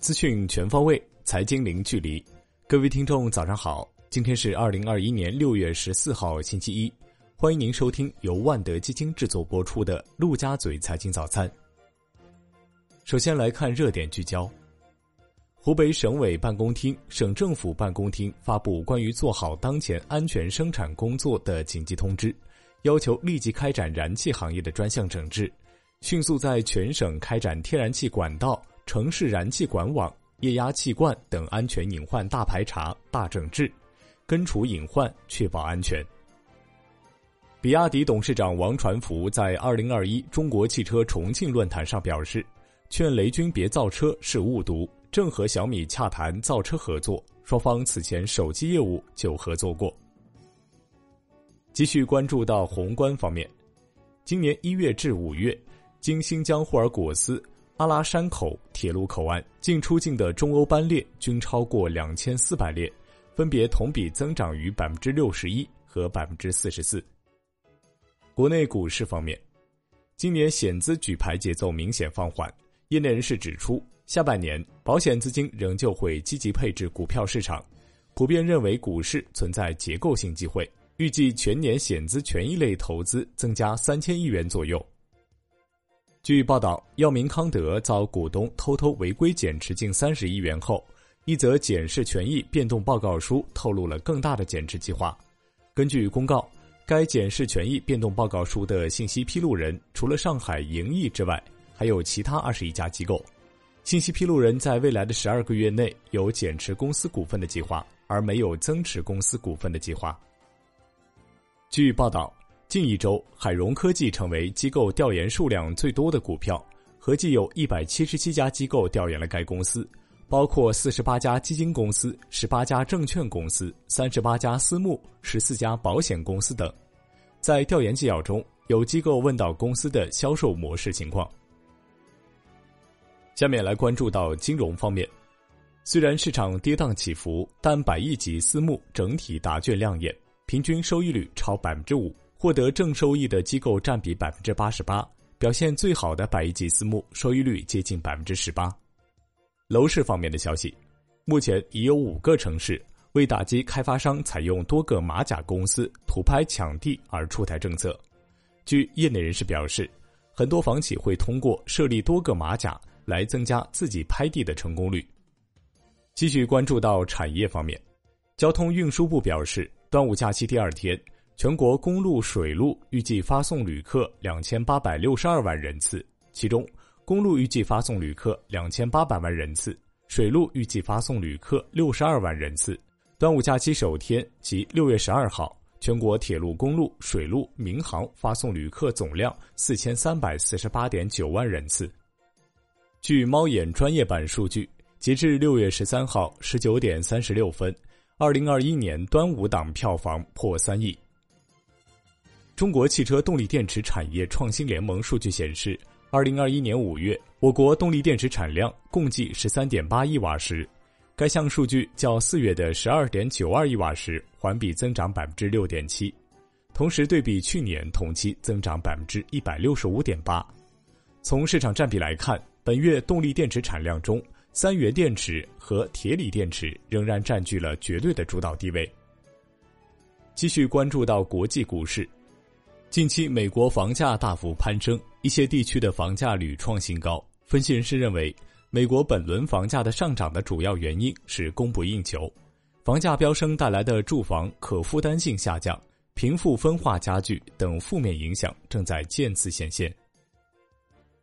资讯全方位，财经零距离。各位听众，早上好！今天是二零二一年六月十四号，星期一。欢迎您收听由万德基金制作播出的《陆家嘴财经早餐》。首先来看热点聚焦。湖北省委办公厅、省政府办公厅发布关于做好当前安全生产工作的紧急通知，要求立即开展燃气行业的专项整治，迅速在全省开展天然气管道、城市燃气管网、液压气罐等安全隐患大排查、大整治，根除隐患，确保安全。比亚迪董事长王传福在二零二一中国汽车重庆论坛上表示，劝雷军别造车是误读。正和小米洽谈造车合作，双方此前手机业务就合作过。继续关注到宏观方面，今年一月至五月，经新疆霍尔果斯、阿拉山口铁路口岸进出境的中欧班列均超过两千四百列，分别同比增长于百分之六十一和百分之四十四。国内股市方面，今年险资举牌节奏明显放缓，业内人士指出。下半年，保险资金仍旧会积极配置股票市场，普遍认为股市存在结构性机会，预计全年险资权益类投资增加三千亿元左右。据报道，药明康德遭股东偷偷违规减持近三十亿元后，一则减市权益变动报告书透露了更大的减持计划。根据公告，该减市权益变动报告书的信息披露人除了上海盈益之外，还有其他二十一家机构。信息披露人在未来的十二个月内有减持公司股份的计划，而没有增持公司股份的计划。据报道，近一周，海融科技成为机构调研数量最多的股票，合计有一百七十七家机构调研了该公司，包括四十八家基金公司、十八家证券公司、三十八家私募、十四家保险公司等。在调研纪要中，有机构问到公司的销售模式情况。下面来关注到金融方面，虽然市场跌宕起伏，但百亿级私募整体答卷亮眼，平均收益率超百分之五，获得正收益的机构占比百分之八十八，表现最好的百亿级私募收益率接近百分之十八。楼市方面的消息，目前已有五个城市为打击开发商采用多个马甲公司土拍抢地而出台政策。据业内人士表示，很多房企会通过设立多个马甲。来增加自己拍地的成功率。继续关注到产业方面，交通运输部表示，端午假期第二天，全国公路、水路预计发送旅客两千八百六十二万人次，其中公路预计发送旅客两千八百万人次，水路预计发送旅客六十二万人次。端午假期首天即六月十二号，全国铁路、公路、水路、民航发送旅客总量四千三百四十八点九万人次。据猫眼专业版数据，截至六月十三号十九点三十六分，二零二一年端午档票房破三亿。中国汽车动力电池产业创新联盟数据显示，二零二一年五月，我国动力电池产量共计十三点八亿瓦时，该项数据较四月的十二点九二亿瓦时环比增长百分之六点七，同时对比去年同期增长百分之一百六十五点八。从市场占比来看，本月动力电池产量中，三元电池和铁锂电池仍然占据了绝对的主导地位。继续关注到国际股市，近期美国房价大幅攀升，一些地区的房价屡创新高。分析人士认为，美国本轮房价的上涨的主要原因是供不应求，房价飙升带来的住房可负担性下降、贫富分化加剧等负面影响正在渐次显现。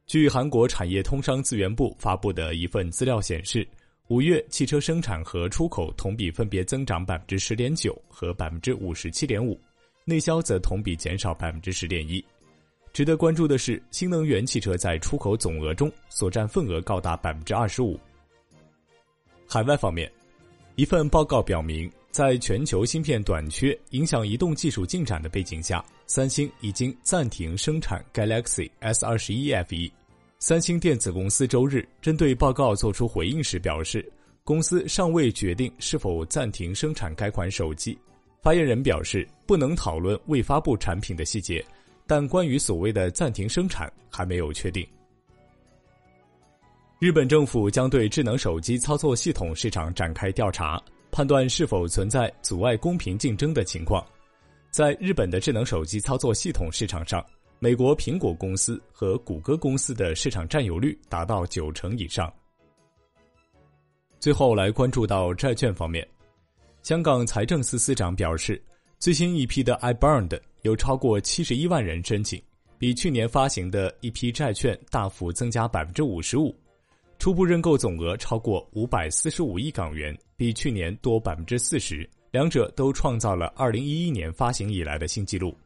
据韩国产业通商资源部发布的一份资料显示，五月汽车生产和出口同比分别增长百分之十点九和百分之五十七点五，内销则同比减少百分之十点一。值得关注的是，新能源汽车在出口总额中所占份额高达百分之二十五。海外方面，一份报告表明，在全球芯片短缺影响移动技术进展的背景下。三星已经暂停生产 Galaxy S 二十一 F 一。三星电子公司周日针对报告作出回应时表示，公司尚未决定是否暂停生产该款手机。发言人表示，不能讨论未发布产品的细节，但关于所谓的暂停生产还没有确定。日本政府将对智能手机操作系统市场展开调查，判断是否存在阻碍公平竞争的情况。在日本的智能手机操作系统市场上，美国苹果公司和谷歌公司的市场占有率达到九成以上。最后来关注到债券方面，香港财政司司长表示，最新一批的 iBond 有超过七十一万人申请，比去年发行的一批债券大幅增加百分之五十五，初步认购总额超过五百四十五亿港元，比去年多百分之四十。两者都创造了二零一一年发行以来的新纪录。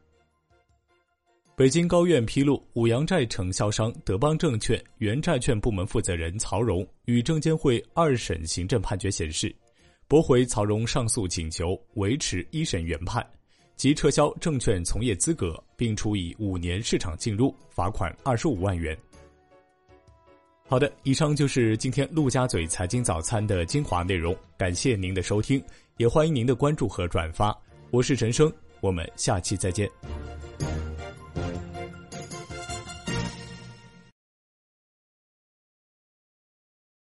北京高院披露，五羊债承销商德邦证券原债券部门负责人曹荣与证监会二审行政判决显示，驳回曹荣上诉请求，维持一审原判，即撤销证券从业资格，并处以五年市场禁入，罚款二十五万元。好的，以上就是今天陆家嘴财经早餐的精华内容，感谢您的收听。也欢迎您的关注和转发，我是陈生，我们下期再见。